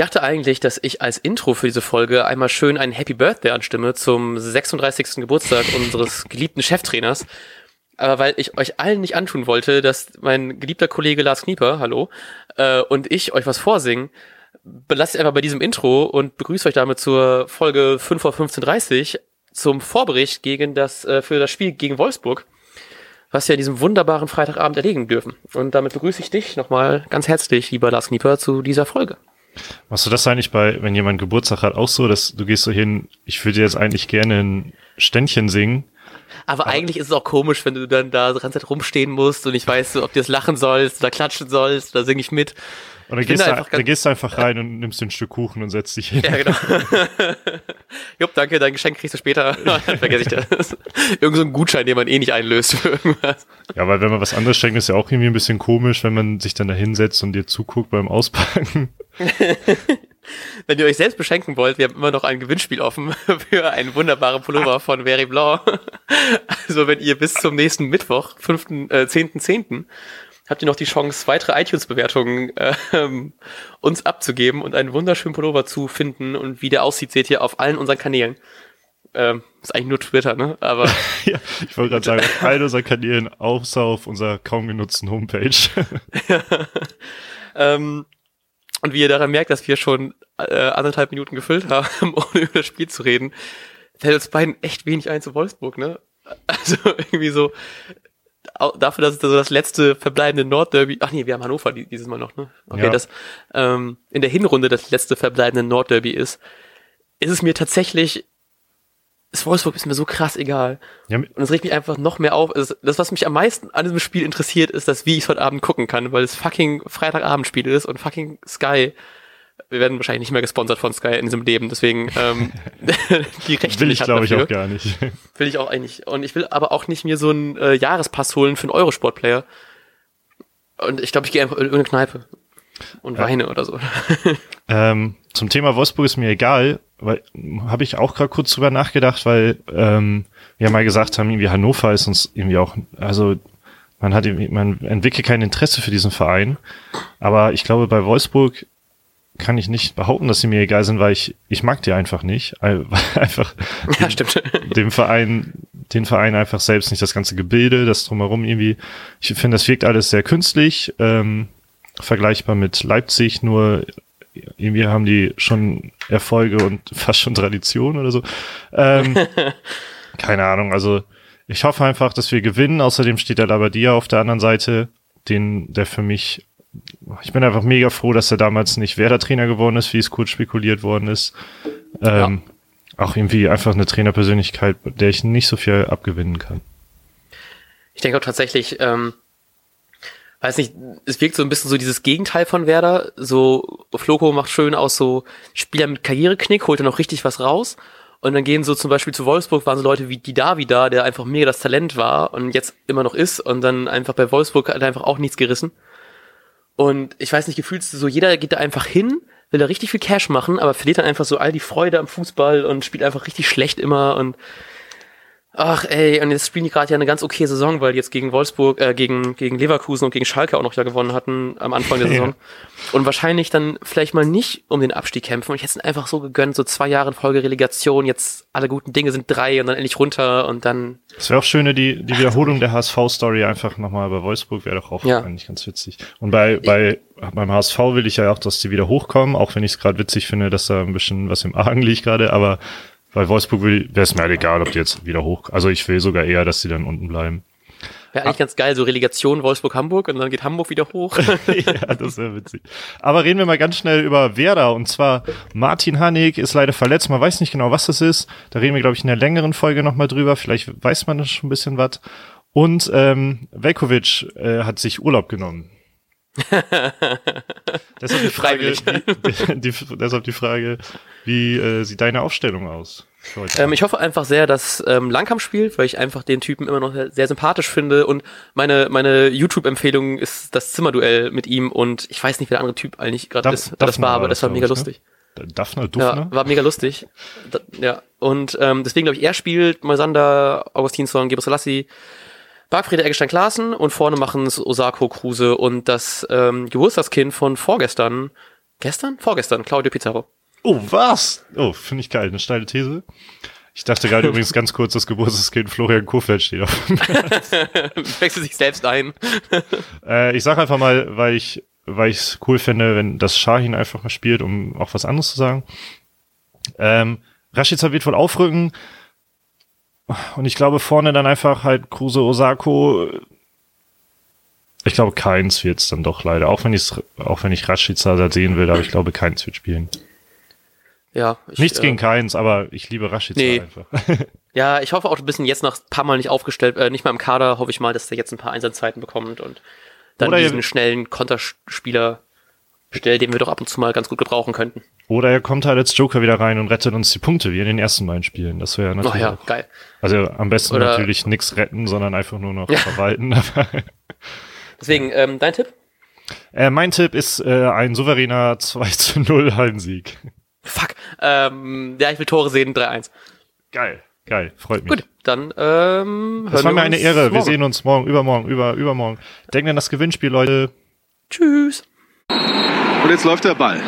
dachte eigentlich, dass ich als Intro für diese Folge einmal schön ein Happy Birthday anstimme zum 36. Geburtstag unseres geliebten Cheftrainers. Aber weil ich euch allen nicht antun wollte, dass mein geliebter Kollege Lars Knieper, hallo, äh, und ich euch was vorsingen, belasst einfach bei diesem Intro und begrüße euch damit zur Folge 5 vor 15.30 zum Vorbericht gegen das, äh, für das Spiel gegen Wolfsburg, was wir an diesem wunderbaren Freitagabend erlegen dürfen. Und damit begrüße ich dich nochmal ganz herzlich, lieber Lars Knieper, zu dieser Folge. Machst du das eigentlich bei, wenn jemand Geburtstag hat, auch so, dass du gehst so hin, ich würde jetzt eigentlich gerne ein Ständchen singen. Aber, aber eigentlich ist es auch komisch, wenn du dann da die ganze Zeit rumstehen musst und ich weiß, ob du jetzt lachen sollst oder klatschen sollst, da singe ich mit. Und dann gehst, du, dann gehst du einfach rein und nimmst ein Stück Kuchen und setzt dich hin. Ja, genau. Jupp, danke, dein Geschenk kriegst du später. dann vergesse ich das. Irgend so ein Gutschein, den man eh nicht einlöst für irgendwas. Ja, weil wenn man was anderes schenkt, ist ja auch irgendwie ein bisschen komisch, wenn man sich dann da hinsetzt und dir zuguckt beim Auspacken. Wenn ihr euch selbst beschenken wollt, wir haben immer noch ein Gewinnspiel offen für einen wunderbaren Pullover von Very Blanc. Also wenn ihr bis zum nächsten Mittwoch, 5., äh, 10.10., 10., habt ihr noch die Chance, weitere iTunes-Bewertungen äh, uns abzugeben und einen wunderschönen Pullover zu finden. Und wie der aussieht, seht ihr auf allen unseren Kanälen. Ähm, ist eigentlich nur Twitter, ne? Aber. ja, ich wollte gerade sagen, auf allen unseren Kanälen, außer auf unserer kaum genutzten Homepage. ja. ähm, und wie ihr daran merkt, dass wir schon äh, anderthalb Minuten gefüllt haben, ohne über das Spiel zu reden, fällt uns beiden echt wenig ein zu Wolfsburg, ne? Also irgendwie so, dafür, dass es so das letzte verbleibende Nordderby, ach nee, wir haben Hannover dieses Mal noch, ne? Okay, ja. das ähm, in der Hinrunde das letzte verbleibende Nordderby ist, ist es mir tatsächlich das Wolfsburg ist mir so krass egal. Ja, und es regt mich einfach noch mehr auf. Das, was mich am meisten an diesem Spiel interessiert, ist das, wie ich es heute Abend gucken kann, weil es fucking Freitagabendspiel ist und fucking Sky. Wir werden wahrscheinlich nicht mehr gesponsert von Sky in diesem Leben, deswegen ähm, die Rechte will ich, glaube ich, auch gar nicht. Will ich auch eigentlich. Und ich will aber auch nicht mir so einen äh, Jahrespass holen für einen Eurosport-Player. Und ich glaube, ich gehe einfach in irgendeine Kneipe und weine oder so. Ähm, zum Thema Wolfsburg ist mir egal, weil habe ich auch gerade kurz drüber nachgedacht, weil ähm, wir mal gesagt haben, irgendwie Hannover ist uns irgendwie auch, also man hat man entwickelt kein Interesse für diesen Verein, aber ich glaube bei Wolfsburg kann ich nicht behaupten, dass sie mir egal sind, weil ich ich mag die einfach nicht, einfach ja, stimmt. dem Verein den Verein einfach selbst nicht das ganze Gebilde, das drumherum irgendwie. Ich finde, das wirkt alles sehr künstlich. Ähm, vergleichbar mit Leipzig, nur irgendwie haben die schon Erfolge und fast schon Tradition oder so. Ähm, keine Ahnung, also ich hoffe einfach, dass wir gewinnen. Außerdem steht der Labadia auf der anderen Seite, den, der für mich, ich bin einfach mega froh, dass er damals nicht Werder-Trainer geworden ist, wie es kurz spekuliert worden ist. Ähm, ja. Auch irgendwie einfach eine Trainerpersönlichkeit, der ich nicht so viel abgewinnen kann. Ich denke auch tatsächlich, ähm, weiß nicht, es wirkt so ein bisschen so dieses Gegenteil von Werder. So, Floko macht schön aus so Spieler mit Karriereknick, holt er noch richtig was raus. Und dann gehen so zum Beispiel zu Wolfsburg waren so Leute wie die Davi da, der einfach mega das Talent war und jetzt immer noch ist und dann einfach bei Wolfsburg hat er einfach auch nichts gerissen. Und ich weiß nicht, gefühlt so jeder geht da einfach hin, will da richtig viel Cash machen, aber verliert dann einfach so all die Freude am Fußball und spielt einfach richtig schlecht immer und Ach ey, und jetzt spielen die gerade ja eine ganz okay Saison, weil die jetzt gegen Wolfsburg, äh, gegen, gegen Leverkusen und gegen Schalke auch noch ja gewonnen hatten am Anfang der Saison. Ja. Und wahrscheinlich dann vielleicht mal nicht um den Abstieg kämpfen. Und ich hätte es einfach so gegönnt, so zwei Jahre in Folge Relegation, jetzt alle guten Dinge sind drei und dann endlich runter und dann. Es wäre auch schön, die, die Wiederholung der HSV-Story einfach nochmal bei Wolfsburg wäre doch auch ja. eigentlich ganz witzig. Und bei, bei, beim HSV will ich ja auch, dass die wieder hochkommen, auch wenn ich es gerade witzig finde, dass da ein bisschen was im Argen liegt gerade, aber bei Wolfsburg wäre es mir halt egal, ob die jetzt wieder hoch. Also ich will sogar eher, dass sie dann unten bleiben. Wäre eigentlich ah. ganz geil, so Relegation Wolfsburg-Hamburg und dann geht Hamburg wieder hoch. ja, das wäre witzig. Aber reden wir mal ganz schnell über Werder und zwar Martin Hanig ist leider verletzt, man weiß nicht genau, was das ist. Da reden wir, glaube ich, in der längeren Folge nochmal drüber. Vielleicht weiß man schon ein bisschen was. Und ähm, Velkovic äh, hat sich Urlaub genommen. deshalb, die Frage, die, die, deshalb die Frage, wie äh, sieht deine Aufstellung aus? Ähm, ich hoffe einfach sehr, dass ähm, Langkamp spielt, weil ich einfach den Typen immer noch sehr sympathisch finde und meine meine YouTube-Empfehlung ist das Zimmerduell mit ihm und ich weiß nicht, wer der andere Typ eigentlich gerade ist. Das war aber, das war mega ich, ne? lustig. Daphne, Dufne? Ja, war mega lustig. Da, ja, und ähm, deswegen glaube ich, er spielt Moisander, Augustinsson, Gebrselassie, Bargfriede Eggestein Klaassen und vorne machen es Osako Kruse und das ähm, Geburtstagskind von vorgestern, Gestern? Vorgestern, Claudio Pizarro. Oh, was? Oh, finde ich geil. Eine steile These. Ich dachte gerade übrigens ganz kurz, das Geburtstagskind Florian Kofeld steht auf. Wechselt sich selbst ein. äh, ich sag einfach mal, weil ich weil ich es cool finde, wenn das Shahin einfach mal spielt, um auch was anderes zu sagen. Ähm, Rashica wird wohl aufrücken. Und ich glaube vorne dann einfach halt Kruse Osako. Ich glaube, keins wird es dann doch leider. Auch wenn ich auch wenn ich Rashica da sehen will, aber ich glaube, keins wird spielen. Ja. Ich, Nichts äh, gegen keins, aber ich liebe Rashica nee. einfach. ja, ich hoffe auch ein bisschen jetzt noch ein paar Mal nicht aufgestellt, äh, nicht mal im Kader, hoffe ich mal, dass der jetzt ein paar Einsatzzeiten bekommt und dann Oder diesen schnellen Konterspieler stellt, den wir doch ab und zu mal ganz gut gebrauchen könnten. Oder er kommt halt als Joker wieder rein und rettet uns die Punkte, wie in den ersten beiden Spielen. Das wäre natürlich. Oh ja, geil. Also am besten Oder natürlich nichts retten, sondern einfach nur noch ja. verwalten. Deswegen, ähm, dein Tipp? Äh, mein Tipp ist äh, ein souveräner 2 zu 0 Hallensieg. Fuck. Ähm, ja, ich will Tore sehen, 3-1. Geil. Geil, freut mich. Gut, dann ähm, Das war mir eine Ehre. Morgen. Wir sehen uns morgen, übermorgen, über, übermorgen. Denkt an das Gewinnspiel, Leute. Tschüss. Und jetzt läuft der Ball.